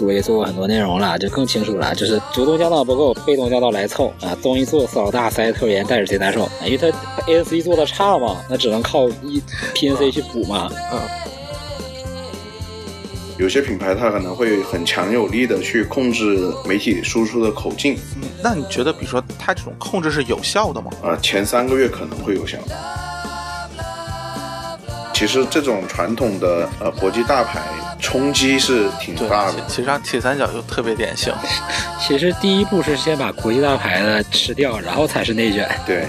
西，我我也做过很多内容了，就更清楚了，就是主动降噪不够，被动降噪来凑啊。东一做扫大塞特别严，戴着贼难受，因为他 ANC 做的差嘛，那只能靠一 PNC 去补嘛。有些品牌它可能会很强有力的去控制媒体输出的口径，嗯那你觉得，比如说它这种控制是有效的吗？啊，前三个月可能会有效。其实这种传统的呃国际大牌冲击是挺大的，其实上铁三角就特别典型。其实第一步是先把国际大牌的吃掉，然后才是内卷。对，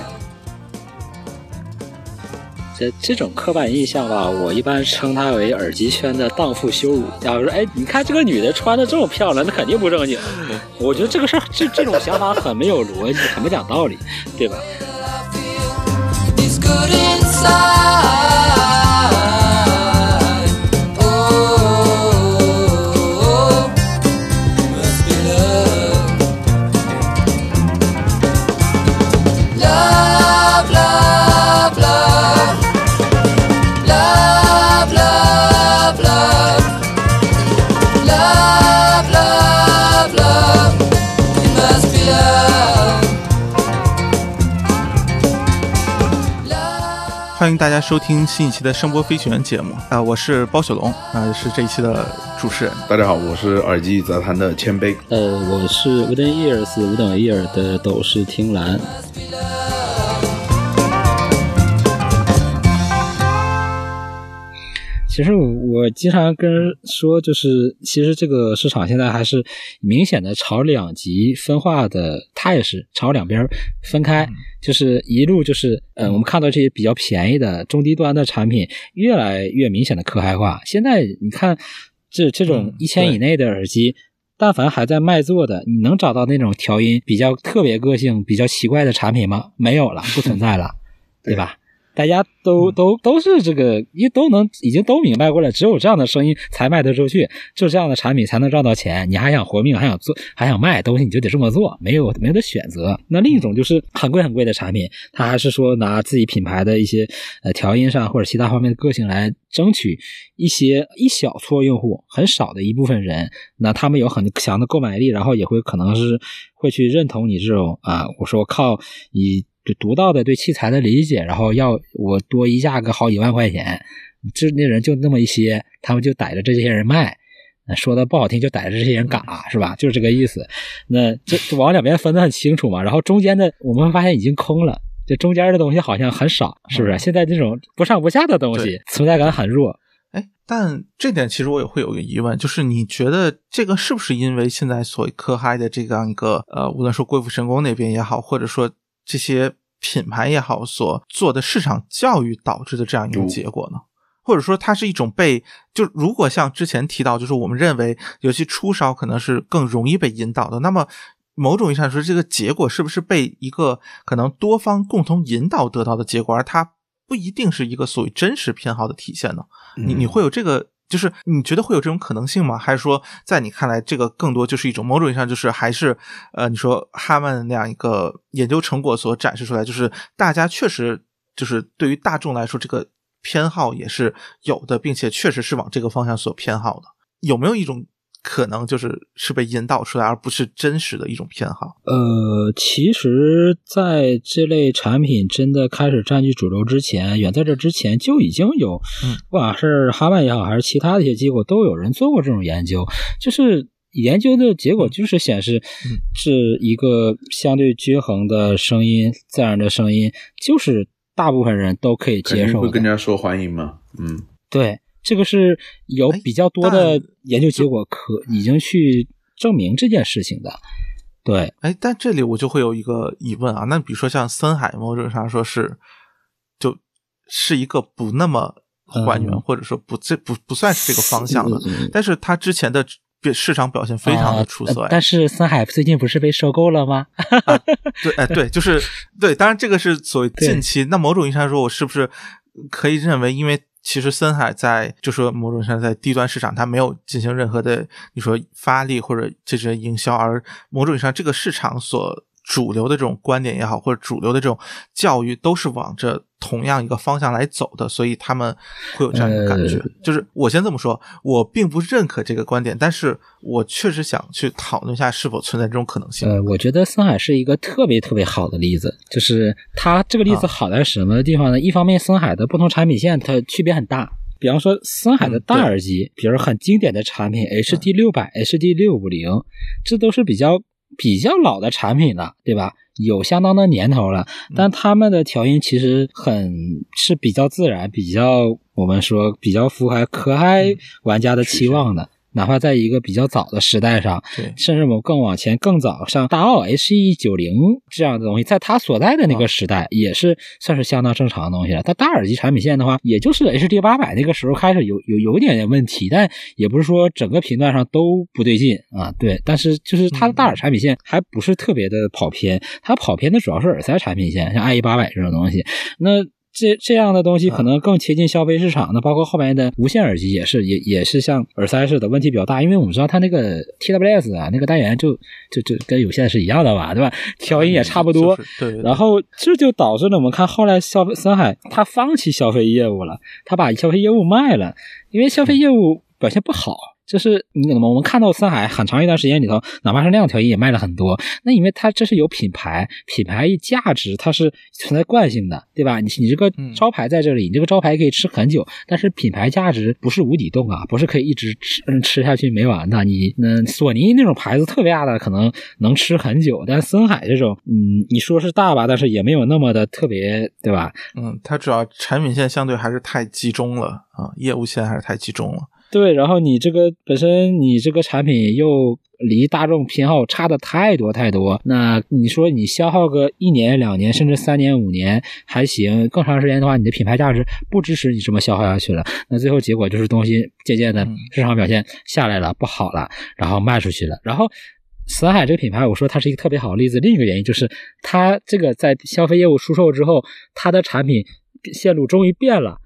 这这种刻板印象吧，我一般称它为耳机圈的荡妇羞辱。假如说，哎，你看这个女的穿的这么漂亮，那肯定不正经。我觉得这个事儿，这这种想法很没有逻辑，很不讲道理，对吧？欢迎大家收听新一期的声波飞行员节目啊、我是包雪龙啊、是这一期的主持人。大家好，我是耳机杂谈的谦卑。呃，我是 Wooden Ears 五等 ear 的斗士听蓝。其实我我经常跟人说，就是其实这个市场现在还是明显的朝两极分化的态势，朝两边分开，就是一路就是，呃，我们看到这些比较便宜的中低端的产品越来越明显的可开化。现在你看这这种嗯一千以内的耳机，但凡还在卖座的，你能找到那种调音比较特别个性、比较奇怪的产品吗？没有了，不存在了，对吧？大家都都都是这个，因为都能已经都明白过来，只有这样的声音才卖得出去，就这样的产品才能赚到钱。你还想活命，还想做，还想卖东西，你就得这么做，没有没有的选择。那另一种就是很贵很贵的产品，他还是说拿自己品牌的一些呃调音上或者其他方面的个性来争取一些一小撮用户，很少的一部分人，那他们有很强的购买力，然后也会可能是会去认同你这种啊，我说靠以对独到的对器材的理解，然后要我多一价个好几万块钱，这那人就那么一些，他们就逮着这些人卖。说的不好听，就逮着这些人嘎，是吧？就是这个意思。那这这往两边分的很清楚嘛。然后中间的我们发现已经空了，这中间的东西好像很少，是不是？现在这种不上不下的东西存在感很弱。哎，但这点其实我也会有一个疑问，就是你觉得这个是不是因为现在所谓科嗨的这样一个呃，无论说贵妇神功那边也好，或者说这些品牌也好，所做的市场教育导致的这样一种结果呢？或者说它是一种被就如果像之前提到，就是我们认为尤其初烧可能是更容易被引导的，那么某种意义上说，这个结果是不是被一个可能多方共同引导得到的结果，而它不一定是一个所谓真实偏好的体现呢？你你会有这个，就是你觉得会有这种可能性吗？还是说，在你看来，这个更多就是一种某种意义上就是还是呃，你说哈曼那样一个研究成果所展示出来，就是大家确实就是对于大众来说，这个偏好也是有的，并且确实是往这个方向所偏好的。有没有一种可能，就是是被引导出来，而不是真实的一种偏好？呃，其实在这类产品真的开始占据主流之前，远在这之前就已经有，嗯不管是哈曼也好，还是其他的一些机构，都有人做过这种研究，就是。研究的结果就是显示嗯，是一个相对均衡的声音，自然的声音，就是大部分人都可以接受会。更加受欢迎嘛。嗯，对，这个是有哎比较多的研究结果可已经去证明这件事情的。对，哎，但这里我就会有一个疑问啊，那比如说像森海，某种上说是，就是一个不那么还原，嗯或者说不这不不算是这个方向的，但是他之前的表市场表现非常的出色、但是森海最近不是被收购了吗？对，哎，对，就是对，当然这个是所谓近期。那某种意义上说，我是不是可以认为，因为其实森海在就说某种上在低端市场，它没有进行任何的你说发力或者这些营销，而某种意义上这个市场所主流的这种观点也好，或者主流的这种教育，都是往着同样一个方向来走的，所以他们会有这样一个感觉。呃就是我先这么说，我并不认可这个观点，但是我确实想去讨论一下是否存在这种可能性。呃，我觉得森海是一个特别特别好的例子，就是它这个例子啊好在什么地方呢？一方面，森海的不同产品线它区别很大。比方说，森海的大耳机，比如很经典的产品 HD 六百、HD 六五零，这都是比较比较老的产品了，对吧？有相当的年头了，但他们的调音其实很是比较自然，比较我们说比较符合可嗨玩家的期望的。哪怕在一个比较早的时代上，对甚至我们更往前更早，像大奥 H E 九零这样的东西，在它所在的那个时代，也是算是相当正常的东西了。它大耳机产品线的话，也就是 H D 八百那个时候开始有有有一点点问题，但也不是说整个频段上都不对劲啊。对，但是就是它的大耳产品线还不是特别的跑偏，它跑偏的主要是耳塞产品线，像 I E 八百这种东西。那这这样的东西可能更贴近消费市场。那包括后面的无线耳机也是，也也是像耳塞似的，问题比较大。因为我们知道它那个 TWS 啊，那个单元就就就跟有线是一样的吧，对吧？调音也差不多。就是对对对然后这就导致了我们看后来消费森海他放弃消费业务了，他把消费业务卖了，因为消费业务表现不好。就是你怎么我们看到森海很长一段时间里头，哪怕是量调音也卖了很多，那因为它这是有品牌，品牌价值它是存在惯性的，对吧？你你这个嗯招牌在这里，你这个招牌可以吃很久，但是品牌价值不是无底洞啊，不是可以一直吃嗯吃下去没完的。你嗯索尼那种牌子特别大的可能能吃很久，但森海这种，嗯，你说是大吧，但是也没有那么的特别，对吧？嗯，它主要产品线相对还是太集中了啊，业务线还是太集中了。对，然后你这个本身你这个产品又离大众偏好差的太多太多，那你说你消耗个一年两年甚至三年五年还行，更长时间的话，你的品牌价值不支持你这么消耗下去了，那最后结果就是东西渐渐的嗯市场表现下来了，不好了，然后卖出去了，然后。死海这个品牌，我说它是一个特别好的例子。另一个原因就是，它这个在消费业务出售之后，它的产品线路终于变了。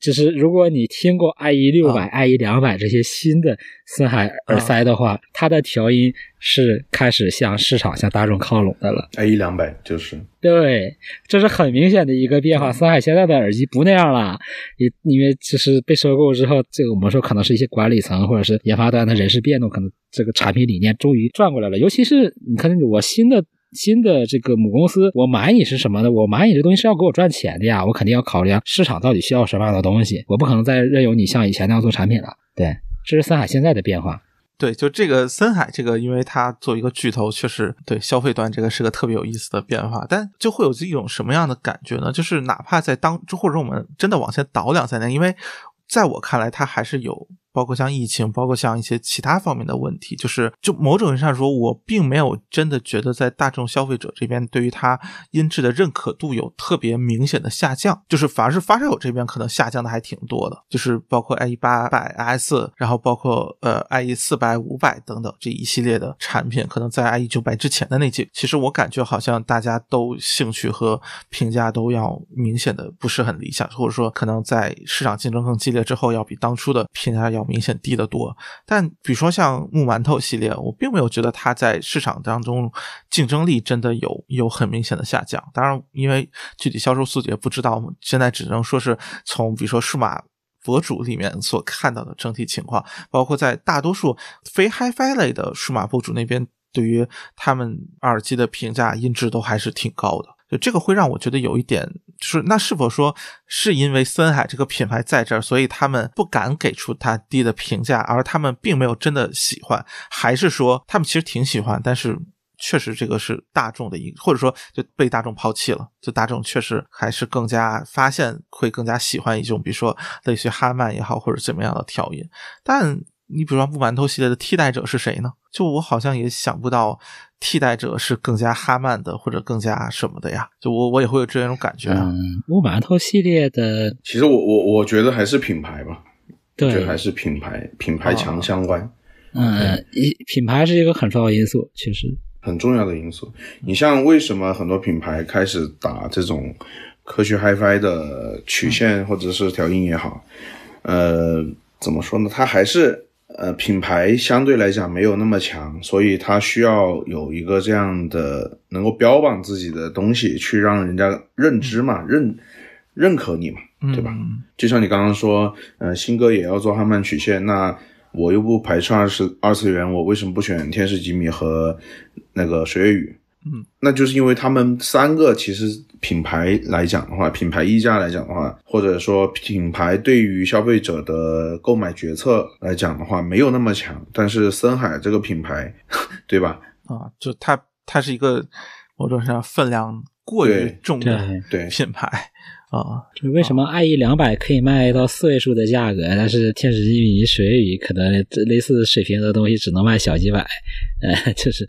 就是如果你听过 IE 六百、IE 两百这些新的森海耳塞的话，它的调音是开始向市场、向大众靠拢的了。一两百就是对，这是很明显的一个变化。森海现在的耳机不那样了，也因为就是被收购之后，这个我们说可能是一些管理层或者是研发端的人事变动，可能这个产品理念终于转过来了。尤其是你看我新的。新的这个母公司，我买你是什么呢？我买你这东西是要给我赚钱的呀，我肯定要考虑市场到底需要什么样的东西，我不可能再任由你像以前那样做产品了。对，这是森海现在的变化。对，就这个森海这个，因为它作为一个巨头，确实对消费端这个是个特别有意思的变化，但就会有这种什么样的感觉呢？就是哪怕在当，或者说我们真的往前倒两三年，因为在我看来，它还是有。包括像疫情，包括像一些其他方面的问题，就是就某种意义上说，我并没有真的觉得在大众消费者这边对于它音质的认可度有特别明显的下降，就是反而是发烧友这边可能下降的还挺多的，就是包括 IE 八百 S，然后包括呃 IE 四百、五百等等这一系列的产品，可能在 IE 九百之前的那几，其实我感觉好像大家都兴趣和评价都要明显的不是很理想，或者说可能在市场竞争更激烈之后，要比当初的评价要明显低得多。但比如说像木馒头系列，我并没有觉得它在市场当中竞争力真的有有很明显的下降。当然，因为具体销售数据也不知道，现在只能说是从比如说数码。博主里面所看到的整体情况，包括在大多数非 HiFi 类的数码博主那边，对于他们耳机的评价音质都还是挺高的。就这个会让我觉得有一点，就是那是否说是因为森海这个品牌在这儿，所以他们不敢给出它低的评价，而他们并没有真的喜欢，还是说他们其实挺喜欢，但是确实这个是大众的一，或者说就被大众抛弃了，就大众确实还是更加发现会更加喜欢一种，比如说类似于哈曼也好，或者怎么样的调音，但。你比如说木馒头系列的替代者是谁呢？就我好像也想不到替代者是更加哈曼的或者更加什么的呀。就我我也会有这种感觉啊。嗯，木马头系列的，其实我我我觉得还是品牌吧，对得还是品牌品牌强相关。嗯，一品牌是一个很重要的因素，确实。很重要的因素。你像为什么很多品牌开始打这种科学 HiFi 的曲线或者是调音也好，呃，怎么说呢？它还是呃品牌相对来讲没有那么强，所以它需要有一个这样的能够标榜自己的东西，去让人家认知嘛，认认可你嘛，对吧？嗯就像你刚刚说，呃，新哥也要做汉曼曲线，那我又不排斥二次二次元，我为什么不选天使吉米和那个水月雨？嗯，那就是因为他们三个其实品牌来讲的话，品牌溢价来讲的话，或者说品牌对于消费者的购买决策来讲的话，没有那么强。但是森海这个品牌，对吧？啊，就它它是一个某种上分量过于重的对。对。品牌啊，就为什么爱意两百可以卖到四位数的价格，但是天使吉米、水月雨可能这类似水平的东西只能卖小几百，呃，就是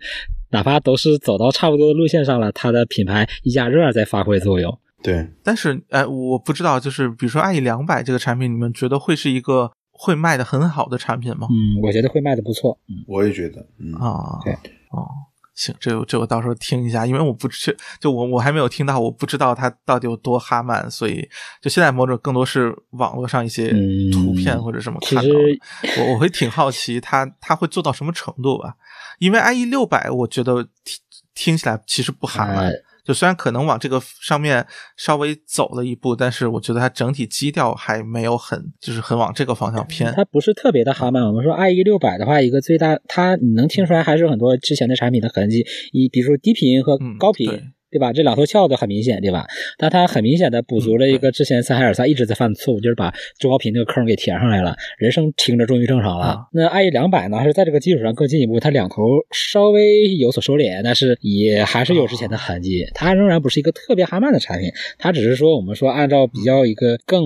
哪怕都是走到差不多的路线上了，它的品牌溢价仍然在发挥作用。对，但是哎，我不知道，就是比如说爱意两百这个产品，你们觉得会是一个会卖的很好的产品吗？嗯，我觉得会卖的不错。嗯，我也觉得，嗯，啊，对，哦，行，这个这我到时候听一下，因为我不确就我我还没有听到，我不知道它到底有多哈曼，所以就现在某种更多是网络上一些嗯图片或者什么看到我我会挺好奇它它会做到什么程度吧，因为 IE 六百我觉得听听起来其实不哈曼。呃就虽然可能往这个上面稍微走了一步，但是我觉得它整体基调还没有很，就是很往这个方向偏。它不是特别的哈曼。我们说 IE 六百的话，一个最大，它你能听出来还是有很多之前的产品的痕迹，以比如说低频和嗯高频。对对吧？这两头翘的很明显，对吧？但它很明显的补足了一个之前三海尔萨一直在犯的错误，就是把中高频那个坑给填上来了，人声听着终于正常了。啊那 IE 两百呢，是在这个基础上更进一步，它两头稍微有所收敛，但是也还是有之前的痕迹。它仍然不是一个特别哈曼的产品，它只是说我们说按照比较一个更。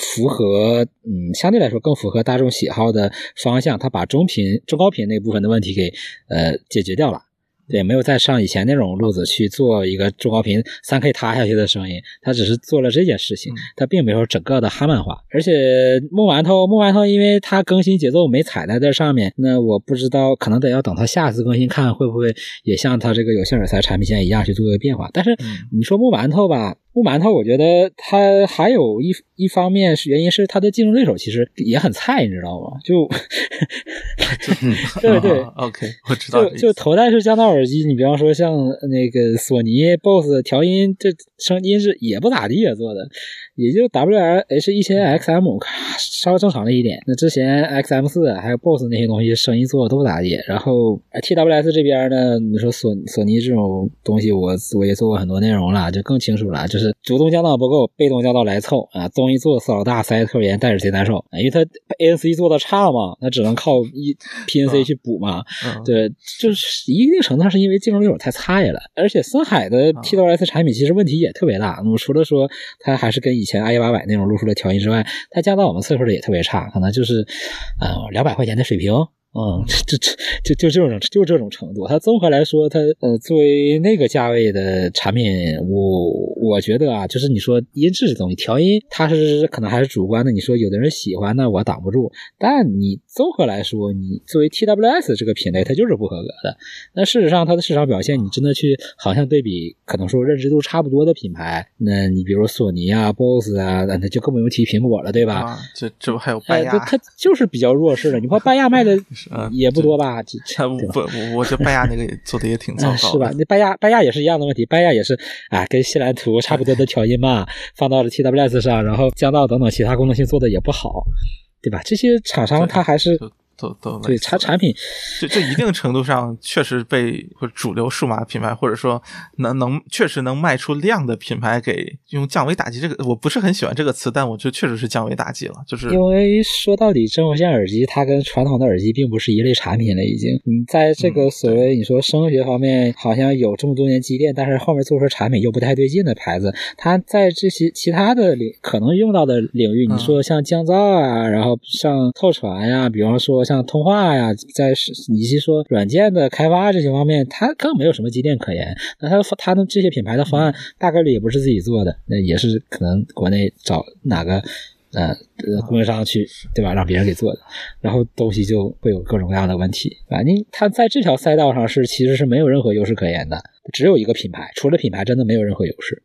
符合嗯，相对来说更符合大众喜好的方向，它把中频、中高频那部分的问题给呃解决掉了。对，没有再上以前那种路子去做一个中高频三 K 塌下去的声音，他只是做了这件事情他，并没有整个的哈曼化。而且木馒头，木馒头，因为它更新节奏没踩在这上面，那我不知道，可能得要等它下次更新看会不会也像它这个有线耳塞产品线一样去做个变化。但是嗯你说木馒头吧，木馒头，我觉得它还有一一方面是原因是它的竞争对手其实也很菜，你知道吗？就 对对啊 OK，我知道就就头戴式降噪耳机，你比方说像那个索尼 BOSS 调音，这声音是也不咋地啊做的，也就 WH 一千 XM 稍微正常了一点。那之前 XM 四还有 BOSS 那些东西声音做的都不咋地。然后呃 TWS 这边呢，你说索索尼这种东西我，我也做过很多内容了，就更清楚了，就是主动降噪不够，被动降噪来凑啊，东西做的色老大，塞的特别严，戴着贼难受，啊因为它 ANC 做的差嘛，那只能靠一 PNC 去补嘛。嗯，对，就是一定程度上是因为竞争对手太菜了，而且森海的啊 TWS 产品其实问题也特别大。那么除了说它还是跟以前 i 八百那种路数的调音之外，它加到我们测试的也特别差，可能就是呃两百块钱的水平。嗯，这这就就这种就这种程度。它综合来说，它呃作为那个价位的产品，我我觉得啊，就是你说音质这东西，调音它是可能还是主观的。你说有的人喜欢，那我挡不住。但你综合来说，你作为 TWS 这个品类，它就是不合格的。那事实上，它的市场表现，你真的去好像对比，可能说认知度差不多的品牌，那你比如索尼啊、BOSS 啊，那就更不用提苹果了，对吧？啊，这这不还有拜哎，亚它？它就是比较弱势的。你说拜亚卖的 嗯也不多吧？这不，我我觉得拜亚那个也 做的也挺糟糕是吧？那拜亚拜亚也是一样的问题，拜亚也是啊，跟西兰图差不多的调音嘛，放到了 TWS 上，然后降噪等等其他功能性做的也不好，对吧？这些厂商他还是都都都对它产产品就就一定程度上确实被或主流数码品牌，或者说能能确实能卖出量的品牌给用降维打击这个，我不是很喜欢这个词，但我觉得确实是降维打击了，就是因为说到底，真无线耳机它跟传统的耳机并不是一类产品了，已经。你在这个嗯所谓你说声学方面好像有这么多年积淀，但是后面做出产品又不太对劲的牌子，它在这些其他的领可能用到的领域，你嗯说像降噪啊，然后像透传呀，比方说像通话呀，在是以及说软件的开发这些方面，它更没有什么积淀可言。那它它的这些品牌的方案大概率也不是自己做的，那也是可能国内找哪个。呃，呃，供应商去对吧，让别人给做的，然后东西就会有各种各样的问题，反正它在这条赛道上是其实是没有任何优势可言的，只有一个品牌，除了品牌真的没有任何优势。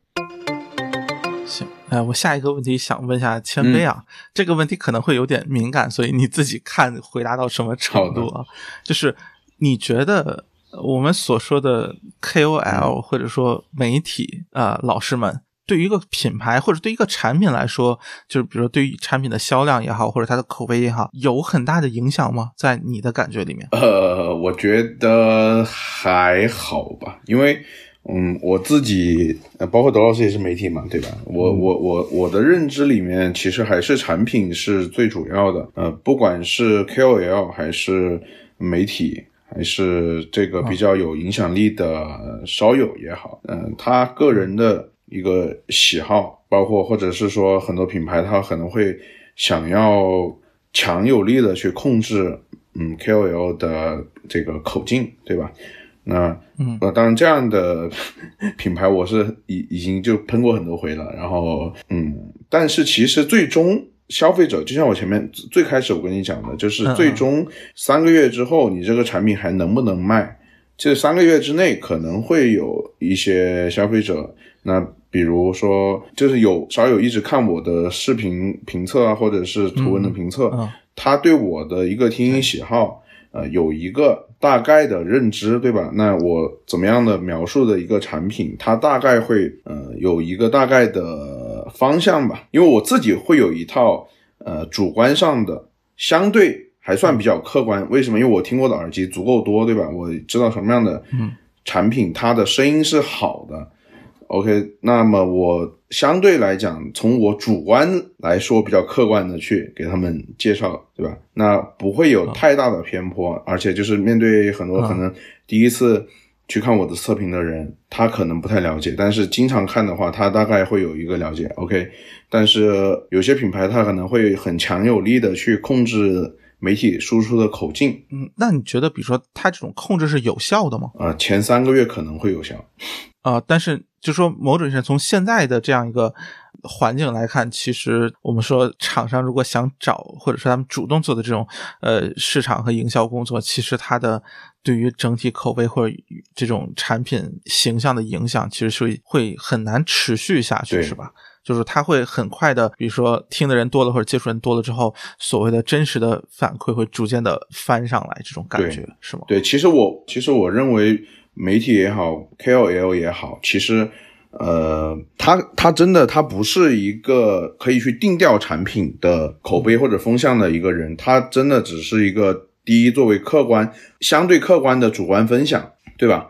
行，哎，我下一个问题想问一下谦卑啊，这个问题可能会有点敏感，所以你自己看回答到什么程度啊？就是你觉得我们所说的 KOL 或者说媒体啊、呃老师们，对于一个品牌或者对于一个产品来说，就是比如说对于产品的销量也好，或者它的口碑也好，有很大的影响吗？在你的感觉里面？呃，我觉得还好吧，因为嗯，我自己呃，包括德老师也是媒体嘛，对吧？我我我我的认知里面，其实还是产品是最主要的。呃，不管是 KOL 还是媒体，还是这个比较有影响力的烧友也好，嗯、他个人的一个喜好，包括或者是说很多品牌，他可能会想要强有力的去控制，嗯，KOL 的这个口径，对吧？那嗯呃，当然这样的品牌我是已已经就喷过很多回了，然后嗯，但是其实最终消费者就像我前面最开始我跟你讲的，就是最终三个月之后，你这个产品还能不能卖？这三个月之内可能会有一些消费者，那比如说就是有少有一直看我的视频评测啊，或者是图文的评测，嗯他对我的一个听音喜好，呃，有一个大概的认知，对吧？那我怎么样的描述的一个产品，它大概会呃有一个大概的方向吧。因为我自己会有一套呃主观上的相对还算比较客观。为什么？因为我听过的耳机足够多，对吧？我知道什么样的产品它的声音是好的。OK，那么我相对来讲，从我主观来说，比较客观的去给他们介绍，对吧？那不会有太大的偏颇，而且就是面对很多嗯可能第一次去看我的测评的人，他可能不太了解，但是经常看的话，他大概会有一个了解。OK，但是有些品牌它可能会很强有力的去控制媒体输出的口径，嗯，那你觉得，比如说它这种控制是有效的吗？啊、前三个月可能会有效。啊、但是就说某种意义上，从现在的这样一个环境来看，其实我们说厂商如果想找，或者说他们主动做的这种呃市场和营销工作，其实它的对于整体口碑或者这种产品形象的影响，其实是会很难持续下去，是吧？就是它会很快的，比如说听的人多了或者接触人多了之后，所谓的真实的反馈会逐渐的翻上来，这种感觉是吗？对，其实我其实我认为媒体也好，KOL 也好，其实呃，它它真的它不是一个可以去定调产品的口碑或者风向的一个人，他真的只是一个第一作为客观相对客观的主观分享，对吧？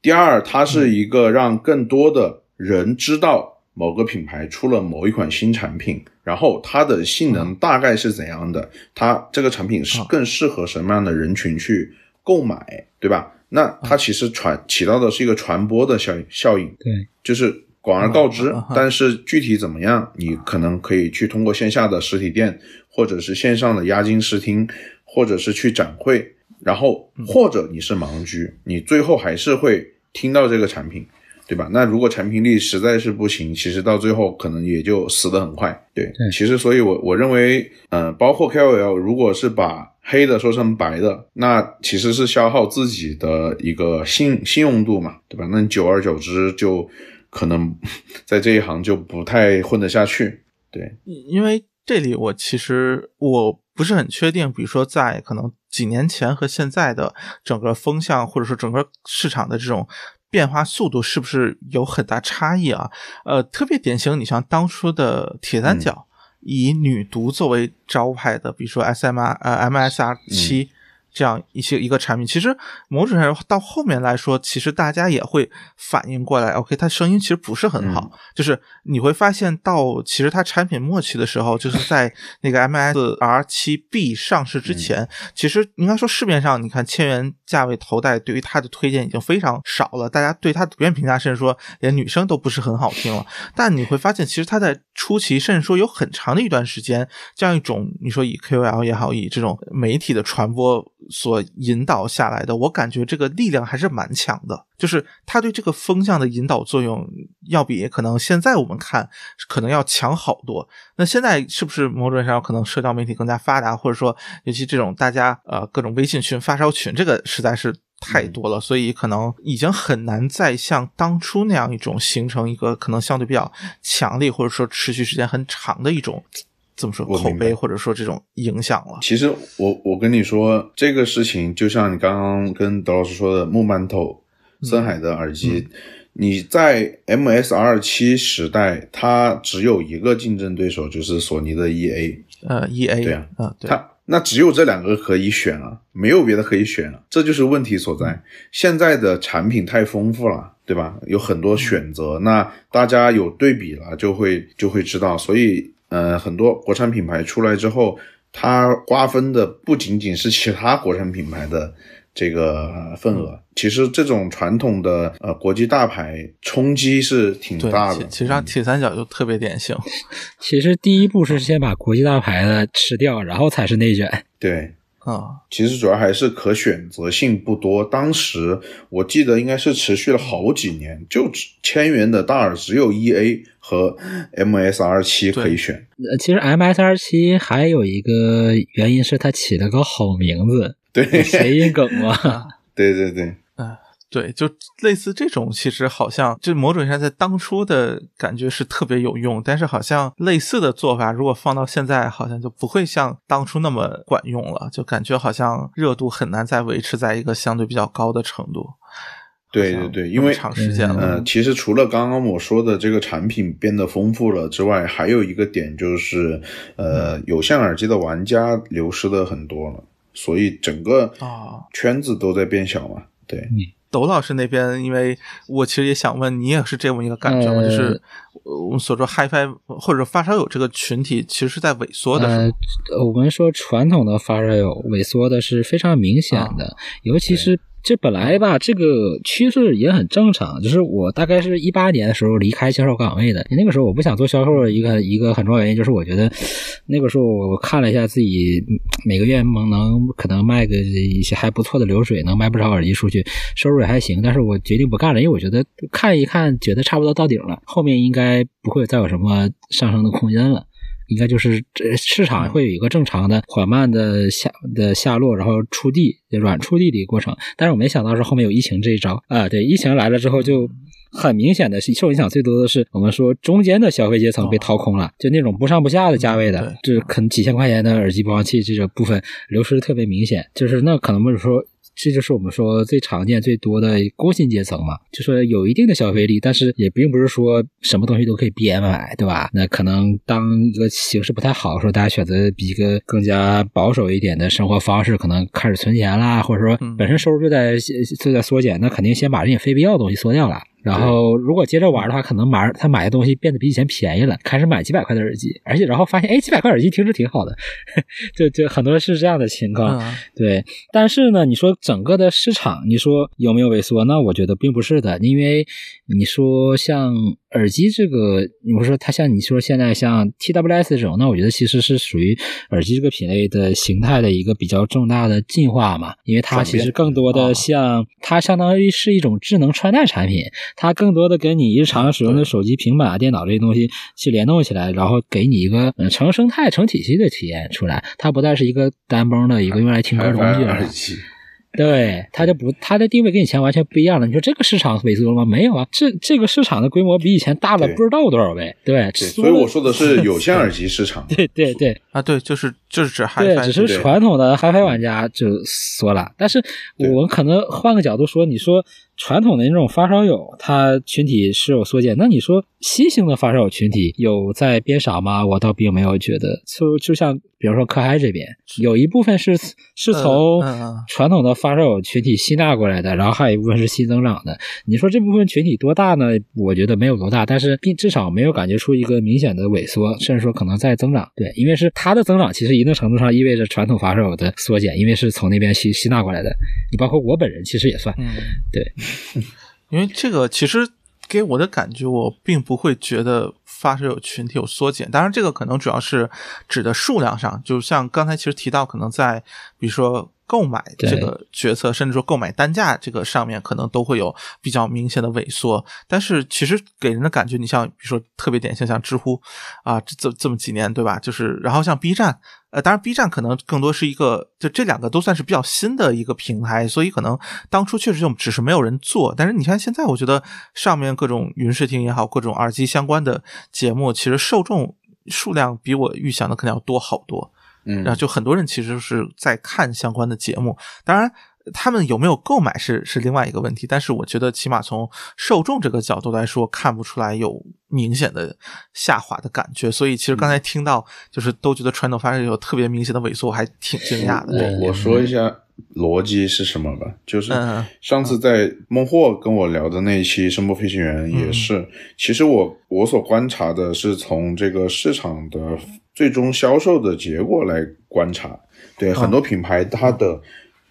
第二，它是一个让更多的人知道某个品牌出了某一款新产品，然后它的性能大概是怎样的，它这个产品是啊更适合什么样的人群去购买，对吧？那它其实传起到的是一个传播的效效应，对，就是广而告之嗯嗯嗯。但是具体怎么样，你可能可以去通过线下的实体店，或者是线上的押金试听，或者是去展会，然后或者你是盲居，你最后还是会听到这个产品。对吧？那如果产品力实在是不行，其实到最后可能也就死得很快。对，对其实所以我，我认为，呃，包括 KOL，如果是把黑的说成白的，那其实是消耗自己的一个信信用度嘛，对吧？那你久而久之就可能 在这一行就不太混得下去。对，因为这里我其实我不是很确定，比如说在可能几年前和现在的整个风向或者说整个市场的这种变化速度是不是有很大差异啊？呃，特别典型，你像当初的铁三角，以女毒作为招牌的，比如说 S M R 呃 MSR 七。这样一些一个产品，其实某种程度上到后面来说，其实大家也会反应过来，OK，它声音其实不是很好，就是你会发现到其实它产品末期的时候，就是在那个 MSR 七 B 上市之前，其实应该说市面上你看千元价位头戴对于它的推荐已经非常少了，大家对它普遍评价甚至说连女生都不是很好听了。但你会发现，其实它在初期甚至说有很长的一段时间，这样一种你说以 KOL 也好，以这种媒体的传播所引导下来的，我感觉这个力量还是蛮强的。就是它对这个风向的引导作用，要比可能现在我们看可能要强好多。那现在是不是某种意义上可能社交媒体更加发达，或者说尤其这种大家呃各种微信群、发烧群，这个实在是太多了，所以可能已经很难再像当初那样一种形成一个可能相对比较强力或者说持续时间很长的一种怎么说口碑或者说这种影响了。其实我我跟你说这个事情，就像你刚刚跟德老师说的，木馒头、森海的耳机，你在 MSR 七时代，它只有一个竞争对手，就是索尼的 EA，呃，E A 对啊嗯，对，它那只有这两个可以选了，没有别的可以选了，这就是问题所在。现在的产品太丰富了，对吧？有很多选择，那大家有对比了，就会就会知道。所以，呃，很多国产品牌出来之后，它瓜分的不仅仅是其他国产品牌的这个呃份额，其实这种传统的呃国际大牌冲击是挺大，的。其其实上铁三角就特别典型。其实第一步是先把国际大牌的吃掉，然后才是内卷。对，啊、其实主要还是可选择性不多。当时我记得应该是持续了好几年，就只千元的大耳只有 E A 和 MSR 七可以选。呃，其实 MSR 七还有一个原因是它起了个好名字，对，谐音梗嘛。对对对，对，就类似这种，其实好像就某种意义上在当初的感觉是特别有用，但是好像类似的做法，如果放到现在，好像就不会像当初那么管用了，就感觉好像热度很难再维持在一个相对比较高的程度。对对对，因为长时间了，呃，其实除了刚刚我说的这个产品变得丰富了之外，还有一个点就是，呃，有线耳机的玩家流失的很多了，所以整个啊圈子都在变小嘛。对，董老师那边，因为我其实也想问你，也是这么一个感觉吗？呃就是呃我们所说 HiFi 或者发烧友这个群体，其实是在萎缩的，我们说传统的发烧友萎缩的是非常明显的，尤其是这本来吧，这个趋势也很正常。就是我大概是一八年的时候离开销售岗位的，那个时候我不想做销售的一个一个很重要原因就是我觉得那个时候我看了一下自己每个月能能可能卖个一些还不错的流水，能卖不少耳机出去，收入也还行。但是我决定不干了，因为我觉得看一看觉得差不多到顶了，后面应该不会再有什么上升的空间了。应该就是这市场会有一个正常的缓慢的下的下落，然后触地软触地的一个过程。但是我没想到是后面有疫情这一招啊！对，疫情来了之后就。很明显的是，受影响最多的是我们说中间的消费阶层被掏空了，就那种不上不下的价位的，就是可能几千块钱的耳机播放器这个部分流失特别明显。就是那可能不是说这就是我们说最常见、最多的工薪阶层嘛，就说有一定的消费力，但是也并不是说什么东西都可以边买，对吧？那可能当一个形势不太好的时候，大家选择比一个更加保守一点的生活方式，可能开始存钱啦，或者说本身收入就在就在缩减，那肯定先把这些非必要的东西缩掉了。然后，如果接着玩的话，可能买他买的东西变得比以前便宜了，开始买几百块的耳机，而且然后发现，哎，几百块耳机听着挺好的，就就很多是这样的情况。嗯对，但是呢，你说整个的市场，你说有没有萎缩？那我觉得并不是的，因为你说像耳机这个，你不说它像你说现在像 TWS 这种，那我觉得其实是属于耳机这个品类的形态的一个比较重大的进化嘛，因为它其实更多的像它相当于是一种智能穿戴产品，它更多的跟你日常使用的手机、平板啊、电脑这些东西去联动起来，然后给你一个嗯成生态、成体系的体验出来，它不再是一个单崩的一个用来听歌的工具了耳。机，对，它就不，它的定位跟以前完全不一样了。你说这个市场萎缩了吗？没有啊，这这个市场的规模比以前大了不知道多少倍。对，对，所以我说的是 有线耳机市场。对对对啊，对，就是就是指对，HiFi，只是传统的 HiFi 玩家就缩了。但是我们可能换个角度说，你说传统的那种发烧友，他群体是有缩减，那你说新型的发烧友群体有在变少吗？我倒并没有觉得。就就像比如说科嗨这边，有一部分是是从传统的发烧友群体吸纳过来的，然后还有一部分是新增长的。你说这部分群体多大呢？我觉得没有多大，但是并至少没有感觉出一个明显的萎缩，甚至说可能在增长。对，因为是它的增长，其实一定程度上意味着传统发烧友的缩减，因为是从那边吸吸纳过来的。你包括我本人其实也算，嗯，对，因为这个其实给我的感觉，我并不会觉得发射友群体有缩减。当然，这个可能主要是指的数量上，就像刚才其实提到，可能在比如说购买对这个决策，甚至说购买单价这个上面，可能都会有比较明显的萎缩。但是其实给人的感觉，你像比如说特别典型，像知乎啊，这这这么几年，对吧？就是然后像 B 站，呃，当然 B 站可能更多是一个，就这两个都算是比较新的一个平台，所以可能当初确实就只是没有人做。但是你看现在，我觉得上面各种云视听也好，各种耳机相关的节目，其实受众数量比我预想的可能要多好多。嗯然后就很多人其实是在看相关的节目，当然。他们有没有购买是是另外一个问题，但是我觉得起码从受众这个角度来说，看不出来有明显的下滑的感觉。所以其实刚才听到就是都觉得传统发生有特别明显的萎缩，我还挺惊讶的。我我说一下逻辑是什么吧，就是嗯上次在孟获跟我聊的那一期声波飞行员也是，其实我我所观察的是从这个市场的最终销售的结果来观察，对很多品牌它的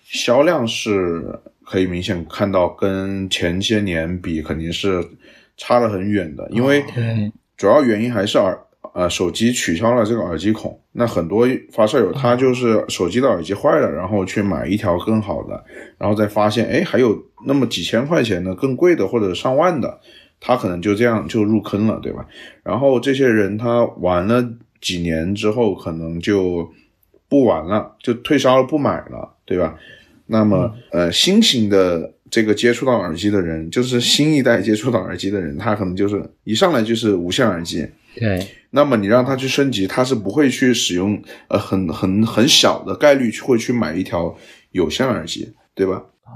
销量是可以明显看到跟前些年比肯定是差了很远的，因为对。主要原因还是耳呃手机取消了这个耳机孔，那很多发烧友他就是手机的耳机坏了，然后去买一条更好的，然后再发现哎还有那么几千块钱的更贵的或者上万的，他可能就这样就入坑了，对吧？然后这些人他玩了几年之后，可能就不玩了，就退烧了不买了，对吧？那么呃新型的。这个接触到耳机的人，就是新一代接触到耳机的人，他可能就是一上来就是无线耳机，对那么你让他去升级，他是不会去使用，呃，很很很小的概率会去买一条有线耳机，对吧？啊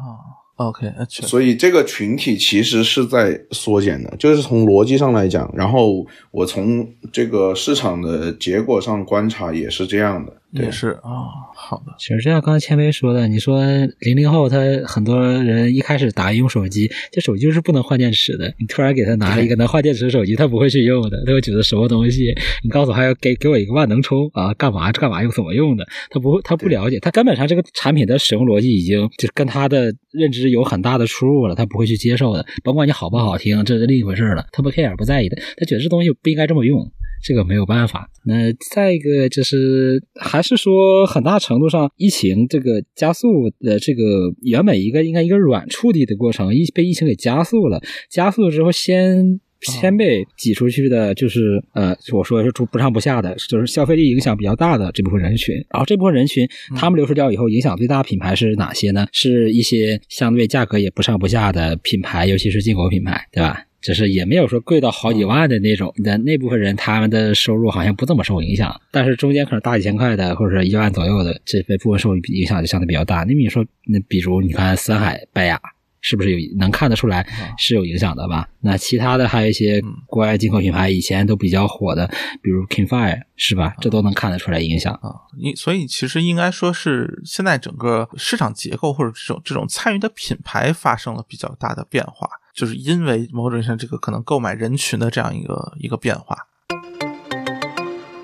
，OK，所以这个群体其实是在缩减的，就是从逻辑上来讲，然后我从这个市场的结果上观察也是这样的，对也，是啊，好的，其实就像刚才千威说的，你说零零后他很多人一开始打用手机，这手机就是不能换电池的，你突然给他拿了一个能换电池的手机，他不会去用的，他会觉得什么东西？你告诉他要给给我一个万能充啊，干嘛干嘛用怎么用的？他不他不了解，他根本上这个产品的使用逻辑已经就跟他的认知有很大的出入了，他不会去接受的。甭管你好不好听，这是另一回事了，他不 care 不在意的，他觉得这东西不应该这么用。这个没有办法。那再一个就是，还是说很大程度上，疫情这个加速的这个原本一个应该一个软触地的过程，疫被疫情给加速了。加速了之后，先先被挤出去的，就是呃，我说的是不上不下的，就是消费力影响比较大的这部分人群。然后这部分人群，他们流失掉以后，影响最大的品牌是哪些呢？是一些相对价格也不上不下的品牌，尤其是进口品牌，对吧？只是也没有说贵到好几万的那种，那那部分人他们的收入好像不怎么受影响，但是中间可能大几千块的或者一万左右的这部分受影响就相对比较大。那比如说，那比如你看森海、拜雅，是不是有能看得出来是有影响的吧？那其他的还有一些国外进口品牌，以前都比较火的，比如 Kingfire 是吧？这都能看得出来影响。啊，你所以其实应该说是现在整个市场结构或者这种这种参与的品牌发生了比较大的变化，就是因为某种意义上这个可能购买人群的这样一个一个变化。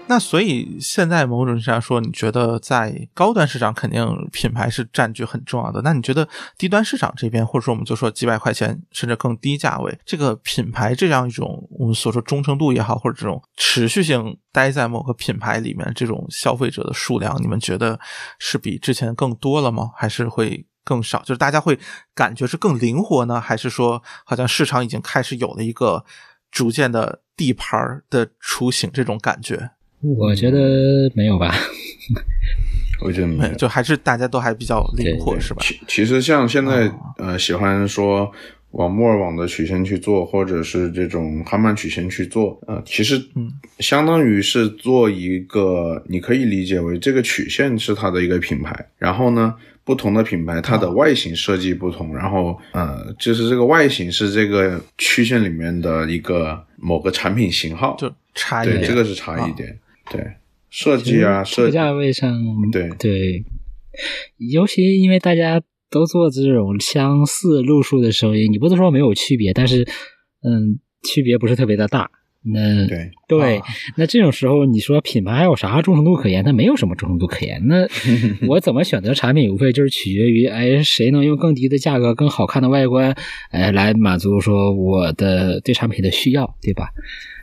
那所以现在某种意义上说，你觉得在高端市场肯定品牌是占据很重要的。那你觉得低端市场这边，或者说我们就说几百块钱甚至更低价位，这个品牌这样一种我们所说忠诚度也好，或者这种持续性待在某个品牌里面这种消费者的数量，你们觉得是比之前更多了吗？还是会更少？就是大家会感觉是更灵活呢，还是说好像市场已经开始有了一个逐渐的地盘的雏形这种感觉？我觉得没有吧。我觉得没有，就还是大家都还比较灵活，是吧？其其实像现在、呃，喜欢说往摩尔网的曲线去做，或者是这种哈曼曲线去做，呃，其实嗯，相当于是做一个，你可以理解为这个曲线是它的一个品牌，然后呢，不同的品牌它的外形设计不同，然后呃，就是这个外形是这个曲线里面的一个某个产品型号，就差异对，点，这个是差一点，对，设计啊，设这个价位上，对。对，尤其因为大家都做这种相似路数的生意，你不能说没有区别，但是嗯，区别不是特别的大。那对对啊那这种时候你说品牌还有啥忠诚度可言？它没有什么忠诚度可言。那 我怎么选择产品，无非就是取决于哎谁能用更低的价格、更好看的外观，哎来满足说我的对产品的需要，对吧？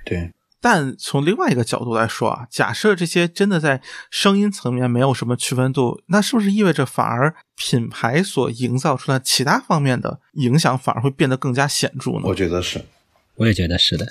对。但从另外一个角度来说啊，假设这些真的在声音层面没有什么区分度，那是不是意味着反而品牌所营造出来其他方面的影响反而会变得更加显著呢？我觉得是，我也觉得是的。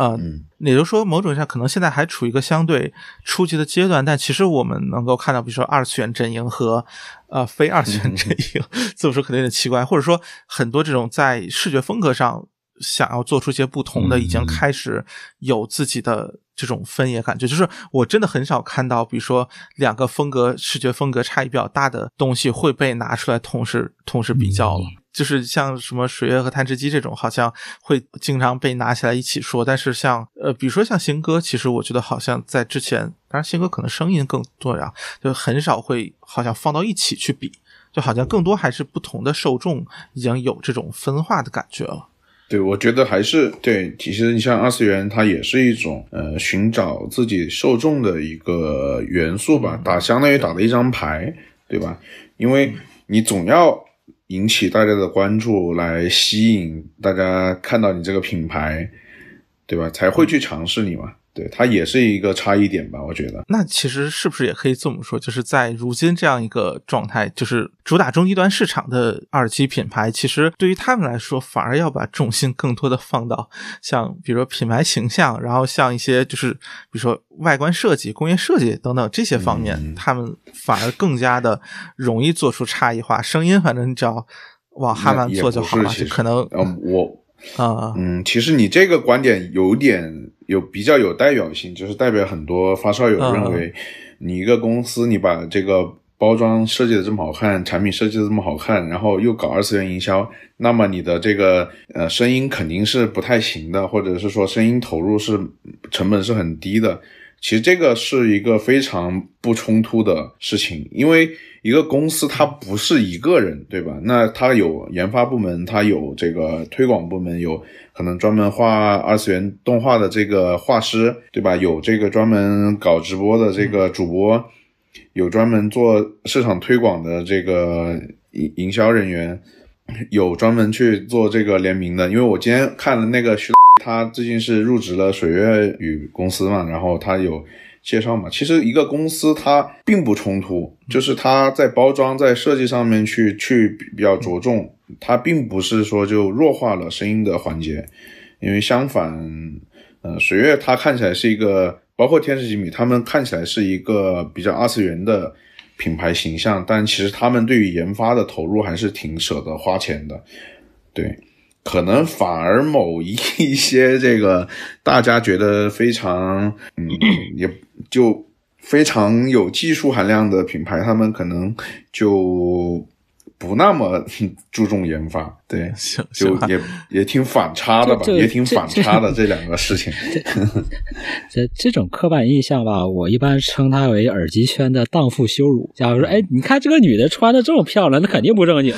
啊、嗯，也就是说，某种意义上可能现在还处于一个相对初级的阶段，但其实我们能够看到，比如说二次元阵营和呃非二次元阵营，这么说可能有点奇怪，或者说很多这种在视觉风格上想要做出一些不同的，已经开始有自己的这种分野感觉。就是我真的很少看到，比如说两个风格视觉风格差异比较大的东西会被拿出来同时同时比较了。就是像什么水月和贪吃鸡这种，好像会经常被拿起来一起说。但是像呃，比如说像新歌，其实我觉得好像在之前，当然新歌可能声音更重要，就很少会好像放到一起去比，就好像更多还是不同的受众已经有这种分化的感觉了。对，我觉得还是对。其实你像二次元，它也是一种呃寻找自己受众的一个元素吧，打相当于打了一张牌，对吧？因为你总要引起大家的关注，来吸引大家看到你这个品牌，对吧？才会去尝试你嘛。对，它也是一个差异点吧，我觉得。那其实是不是也可以这么说，就是在如今这样一个状态，就是主打中低端市场的耳机品牌，其实对于他们来说，反而要把重心更多的放到像比如说品牌形象，然后像一些就是比如说外观设计、工业设计等等这些方面，嗯他们反而更加的容易做出差异化。声音，反正你只要往哈曼做就好了，就可能嗯，我啊、嗯，其实你这个观点有点有比较有代表性，就是代表很多发烧友嗯认为，你一个公司你把这个包装设计的这么好看，产品设计的这么好看，然后又搞二次元营销，那么你的这个呃声音肯定是不太行的，或者是说声音投入是成本是很低的。其实这个是一个非常不冲突的事情，因为一个公司它不是一个人，对吧？那它有研发部门，它有这个推广部门，有可能专门画二次元动画的这个画师，对吧？有这个专门搞直播的这个主播，有专门做市场推广的这个营营销人员，有专门去做这个联名的。因为我今天看了那个徐，他最近是入职了水月与公司嘛，然后他有介绍嘛。其实一个公司它并不冲突，就是它在包装在设计上面去去比较着重，它并不是说就弱化了声音的环节，因为相反，呃，水月它看起来是一个，包括天使吉米，他们看起来是一个比较二次元的品牌形象，但其实他们对于研发的投入还是挺舍得花钱的，对。可能反而某一些这个大家觉得非常，嗯，也就非常有技术含量的品牌，他们可能就不那么注重研发，对，就也也挺反差的吧，也挺这反差的这两个事情。这这种刻板印象吧，我一般称它为耳机圈的荡妇羞辱。假如说，哎，你看这个女的穿的这么漂亮，那肯定不正经。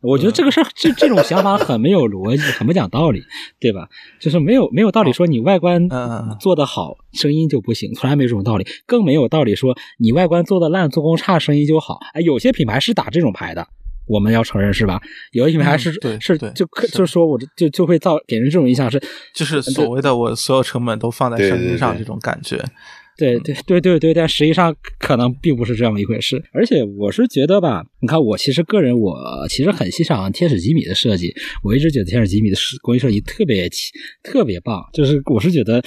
我觉得这个事儿，这这种想法很没有逻辑，很不讲道理，对吧？就是没有没有道理说你外观嗯做得好，声音就不行，从来没有这种道理。更没有道理说你外观做的烂，做工差，声音就好。哎，有些品牌是打这种牌的。我们要承认是吧？有的品牌是、嗯对是对就可是就是说我这就就会造给人这种印象是，就是所谓的我所有成本都放在对对对声音上这种感觉。对对对对对对对对，但实际上可能并不是这么一回事。而且我是觉得吧，你看我其实个人我其实很欣赏天使吉米的设计，我一直觉得天使吉米的设工艺设计特别奇特别棒，就是我是觉得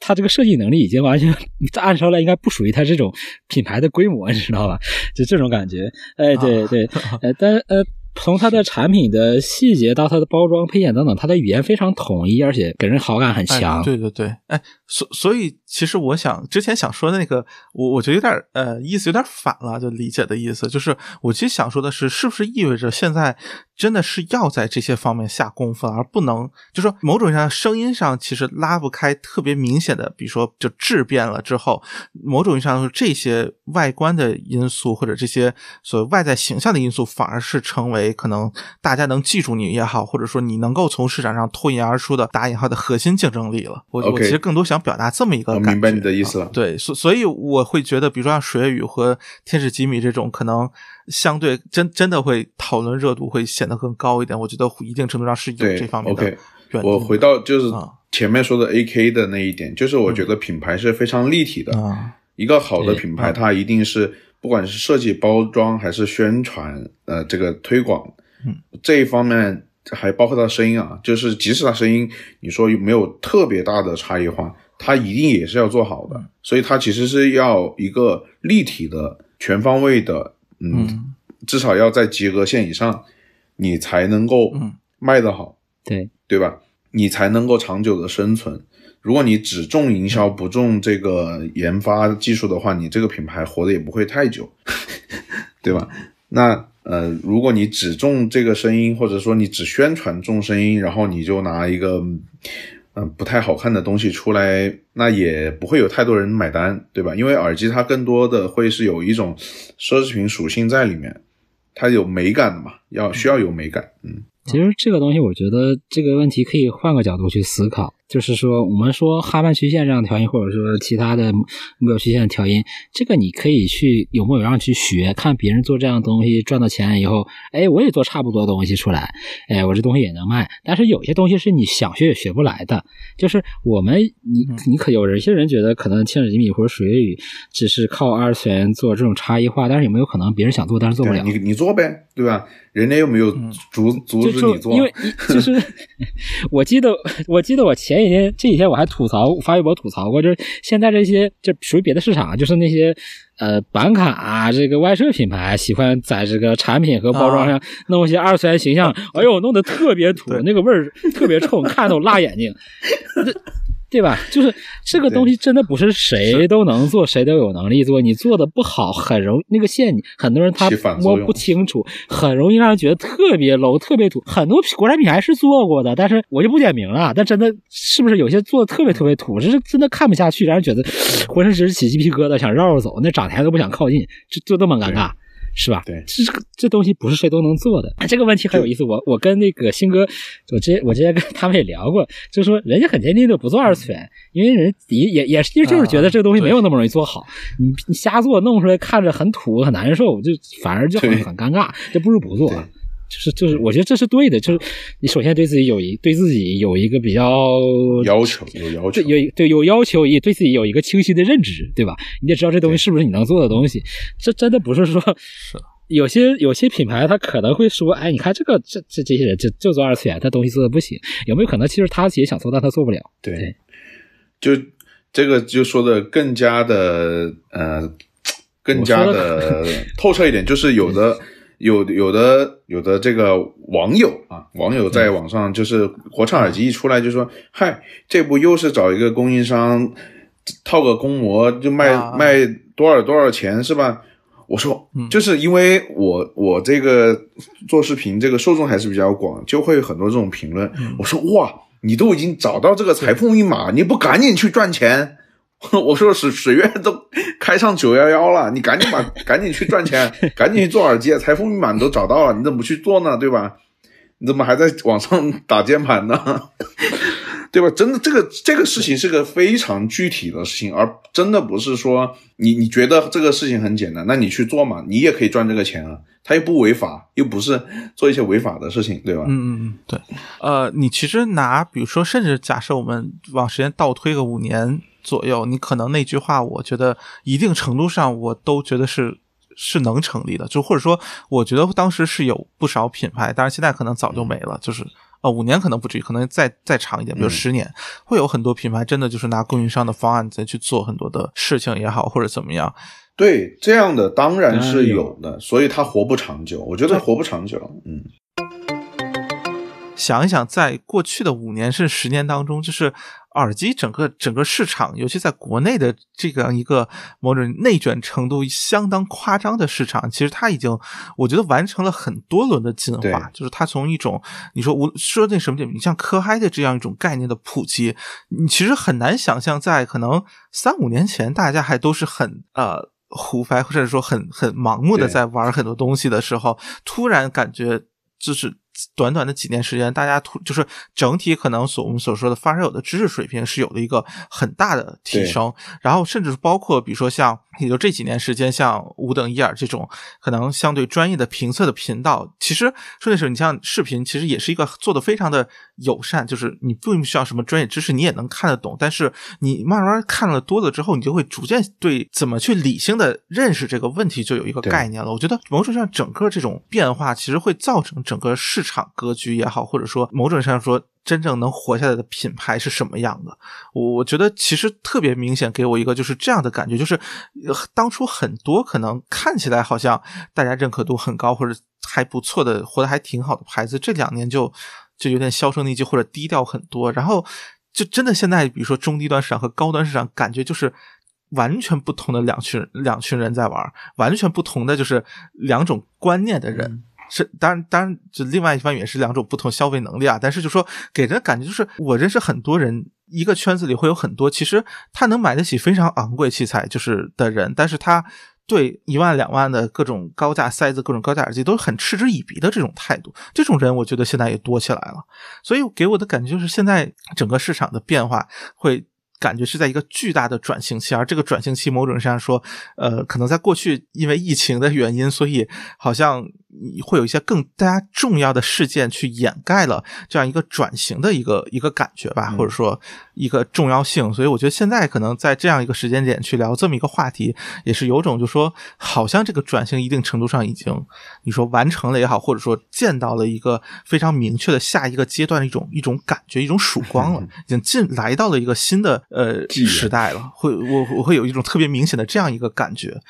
他这个设计能力已经完全按说来应该不属于他这种品牌的规模，你知道吧？就这种感觉。哎，对对，呃，但呃。从它的产品的细节到它的包装配件等等，它的语言非常统一，而且给人好感很强。哎。对对对，哎，所所以其实我想之前想说的那个，我我觉得有点呃意思有点反了，就理解的意思，就是我其实想说的是，是不是意味着现在真的是要在这些方面下功夫，而不能就说某种意义上声音上其实拉不开特别明显的，比如说就质变了之后，某种意义上说这些外观的因素或者这些所谓外在形象的因素，反而是成为可能大家能记住你也好，或者说你能够从市场上脱颖而出的打引号的核心竞争力了。我我其实更多想表达这么一个感觉。我明白你的意思了啊对，所所以我会觉得，比如说像水月雨和天使吉米这种，可能相对真真的会讨论热度会显得更高一点。我觉得一定程度上是有对这方面的，OK。我回到就是啊前面说的 AK 的那一点，就是我觉得品牌是非常立体的。啊，一个好的品牌，嗯它一定是不管是设计、包装还是宣传，呃，这个推广，嗯，这一方面还包括它声音啊，就是即使它声音你说有没有特别大的差异化，它一定也是要做好的，所以它其实是要一个立体的、全方位的，嗯，嗯至少要在及格线以上，你才能够嗯卖得好。对，对吧？你才能够长久的生存。如果你只重营销不重这个研发技术的话，你这个品牌活的也不会太久，对吧？那呃，如果你只重这个声音，或者说你只宣传重声音，然后你就拿一个嗯、不太好看的东西出来，那也不会有太多人买单，对吧？因为耳机它更多的会是有一种奢侈品属性在里面，它有美感的嘛，要需要有美感，嗯。其实这个东西，我觉得这个问题可以换个角度去思考，就是说，我们说哈曼曲线这样的调音，或者说其他的目标曲线的调音，这个你可以去有模有样去学，看别人做这样的东西赚到钱以后，哎，我也做差不多东西出来，哎，我这东西也能卖。但是有些东西是你想学也学不来的，就是我们你你可有一些人觉得可能千指几米或者水月雨只是靠二次元做这种差异化，但是有没有可能别人想做但是做不了？你你做呗，对吧？人家又没有阻、阻止你做，因为就是，我记得我记得我前几天这几天我还吐槽发微博吐槽过，就是现在这些就属于别的市场，就是那些呃板卡、啊、这个外设品牌喜欢在这个产品和包装上弄一些二次元形象，哎呦弄得特别土，那个味儿特别臭，看得我辣眼睛。这对吧？就是这个东西真的不是谁都能做，谁都有能力做。你做的不好，很容那个线，很多人他摸不清楚，很容易让人觉得特别 low、特别土。很多国产品牌是做过的，但是我就不点名了。但真的是不是有些做的特别特别土，这是真的看不下去，让人觉得 浑身直起鸡皮疙瘩，想绕着走，那展台都不想靠近，就就这么尴尬。是吧？对这这个这东西不是谁都能做的。这个问题很有意思。我我跟那个新哥，我之前我之前跟他们也聊过，就说人家很坚定的不做二次元，因为人也也也是就是觉得这个东西没有那么容易做好。你你瞎做弄出来看着很土很难受，就反而就很很尴尬，就不如不做对。就是就是，我觉得这是对的。就是你首先对自己有一对自己有一个比较要求有要求对，有对有要求，也对自己有一个清晰的认知，对吧？你得知道这东西是不是你能做的东西。这真的不是说 有些有些品牌他可能会说，哎，你看这个这这这些人就就做二次元，他东西做的不行，有没有可能其实他自己想做，但他做不了？对对，就这个就说的更加的呃，更加的 透彻一点，就是有的有有的有的这个网友啊，网友在网上就是国产耳机一出来就说，嗨，这不又是找一个供应商套个公模就卖、啊卖多少多少钱是吧？我说，就是因为我我这个做视频这个受众还是比较广，就会有很多这种评论。我说哇，你都已经找到这个财富密码，你不赶紧去赚钱？我说水水月都开上九幺幺了，你赶紧把赶紧去赚钱，赶紧去做耳机，财富密码你都找到了，你怎么不去做呢？对吧？你怎么还在网上打键盘呢？对吧？真的，这个这个事情是个非常具体的事情，而真的不是说你你觉得这个事情很简单，那你去做嘛，你也可以赚这个钱啊，它又不违法，又不是做一些违法的事情，对吧？嗯嗯嗯，对，呃，你其实拿，比如说，甚至假设我们往时间倒推个五年左右，你可能那句话，我觉得一定程度上我都觉得是是能成立的，就或者说，我觉得当时是有不少品牌，当然现在可能早就没了，就是。呃，五年可能不至于，可能再再长一点，比如十年，会有很多品牌真的就是拿供应商的方案再去做很多的事情也好，或者怎么样。对，这样的当然是有有的，所以它活不长久，我觉得活不长久。嗯，想一想，在过去的五年甚至十年当中，就是耳机整个整个市场，尤其在国内的这样一个某种内卷程度相当夸张的市场，其实它已经我觉得完成了很多轮的进化。就是它从一种你说无说那什么点，你像科嗨的这样一种概念的普及，你其实很难想象，在可能三五年前，大家还都是很呃。胡掰，或者说很很盲目的在玩很多东西的时候，突然感觉就是短短的几年时间，大家突就是整体可能所我们所说的发烧友的知识水平是有了一个很大的提升，然后甚至包括比如说像也就这几年时间，像五等一耳这种可能相对专业的评测的频道，其实说的是你像视频，其实也是一个做的非常的友善，就是你并不需要什么专业知识，你也能看得懂，但是你慢慢看了多了之后，你就会逐渐对怎么去理性的认识这个问题就有一个概念了。我觉得某种上整个这种变化，其实会造成整个市场场格局也好，或者说某种意义上说。真正能活下来的品牌是什么样的？我我觉得其实特别明显，给我一个就是这样的感觉，就是当初很多可能看起来好像大家认可度很高或者还不错的，活得还挺好的牌子，这两年就就有点销声匿迹或者低调很多。然后就真的现在，比如说中低端市场和高端市场，感觉就是完全不同的两群两群人在玩，完全不同的就是两种观念的人。是，当然，当然，就另外一方面也是两种不同消费能力啊。但是就说给人感觉就是，我认识很多人，一个圈子里会有很多，其实他能买得起非常昂贵器材就是的人，但是他对一万两万的各种高价塞子、各种高价耳机都很嗤之以鼻的这种态度。这种人我觉得现在也多起来了，所以给我的感觉就是，现在整个市场的变化会。感觉是在一个巨大的转型期，而这个转型期某种意义上说，呃，可能在过去因为疫情的原因，所以好像会有一些更大家重要的事件去掩盖了这样一个转型的一个一个感觉吧，或者说一个重要性。所以我觉得现在可能在这样一个时间点去聊这么一个话题，也是有种就说好像这个转型一定程度上已经你说完成了也好，或者说见到了一个非常明确的下一个阶段的一种 一种感觉，一种曙光了，已经进来到了一个新的。呃，时代了，会我我会有一种特别明显的这样一个感觉。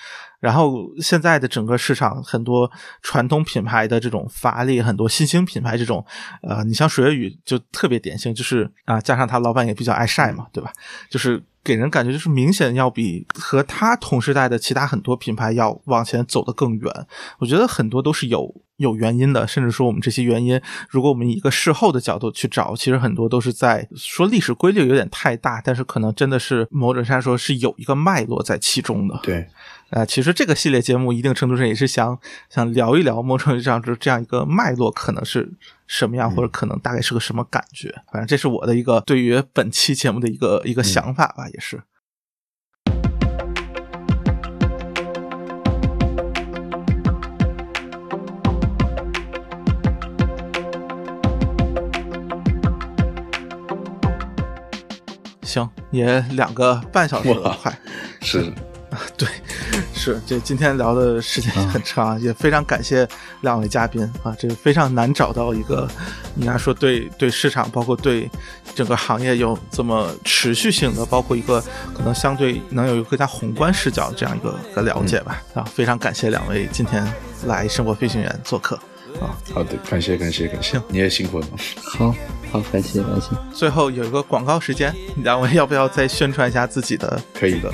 然后现在的整个市场，很多传统品牌的这种乏力，很多新兴品牌这种，呃，你像水月雨就特别典型，就是啊，加上他老板也比较爱晒嘛，对吧？就是给人感觉就是明显要比和他同时代的其他很多品牌要往前走得更远。我觉得很多都是有有原因的，甚至说我们这些原因，如果我们以一个事后的角度去找，其实很多都是在说历史规律有点太大，但是可能真的是某种上说是有一个脉络在其中的。对。呃，其实这个系列节目一定程度上也是想想聊一聊某种意义上就是这样一个脉络可能是什么样，或者可能大概是个什么感觉。反正这是我的一个对于本期节目的一个一个想法吧，也是。行，也两个半小时了，快是。啊，对，是这今天聊的时间很长，也非常感谢两位嘉宾啊，这非常难找到一个，应该说对对市场，包括对整个行业有这么持续性的，包括一个可能相对能有一个更加宏观视角这样一个个了解吧啊，非常感谢两位今天来生活飞行员做客啊，好的，感谢感谢感谢，你也辛苦了，好好感谢感谢，最后有一个广告时间，两位要不要再宣传一下自己的？可以的。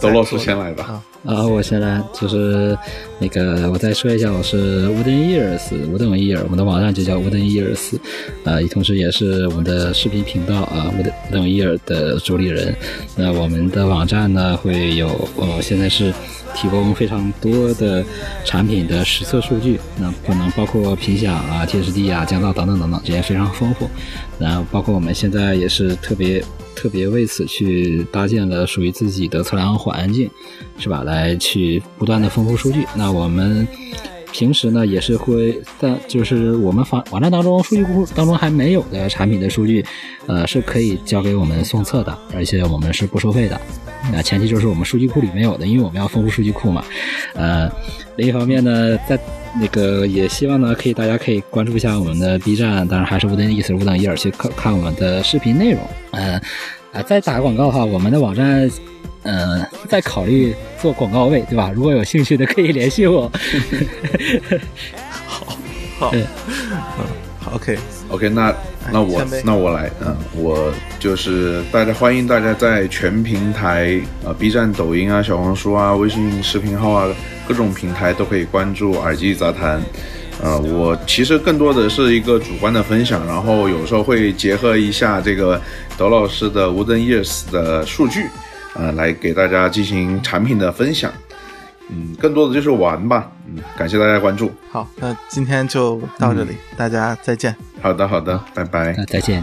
都老师先来吧。啊，我先来，就是那个，我再说一下，我是 Wooden Ears，无等伊尔，我们的网站就叫 Wooden Ears，啊，同时也是我们的视频频道啊，Wooden Wooden Ear 的主理人。那我们的网站呢，会有，呃，现在是提供非常多的产品的实测数据，那可能包括频响啊、TSD 啊、降噪等等等等，这些非常丰富。然后包括我们现在也是特别。特别为此去搭建了属于自己的测量环境，是吧？来去不断的丰富数据。那我们平时呢也是会在，就是我们网网站当中数据库当中还没有的产品的数据，呃，是可以交给我们送测的，而且我们是不收费的。那前提就是我们数据库里没有的，因为我们要丰富数据库嘛。呃，另一方面呢，在那个也希望呢，可以大家可以关注一下我们的 B 站，当然还是无等意思无等一耳去看看我们的视频内容。嗯，啊，再打个广告哈，我们的网站，嗯，在考虑做广告位，对吧？如果有兴趣的可以联系我。好，好，嗯，OK。OK，那那我那我来，嗯，我就是大家欢迎大家在全平台啊，B 站、抖音啊、小红书啊、微信视频号啊，各种平台都可以关注耳机杂谈。呃，我其实更多的是一个主观的分享，然后有时候会结合一下这个德老师的 Wooden Years 的数据，呃，来给大家进行产品的分享。嗯，更多的就是玩吧。嗯，感谢大家关注。好，那今天就到这里，大家再见。好的，好的，拜拜。那再见。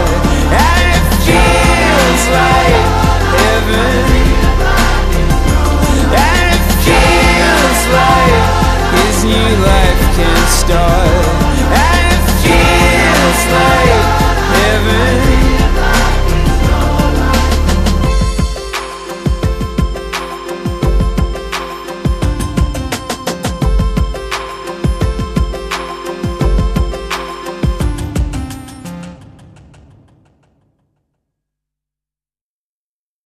New life can start. And it feels like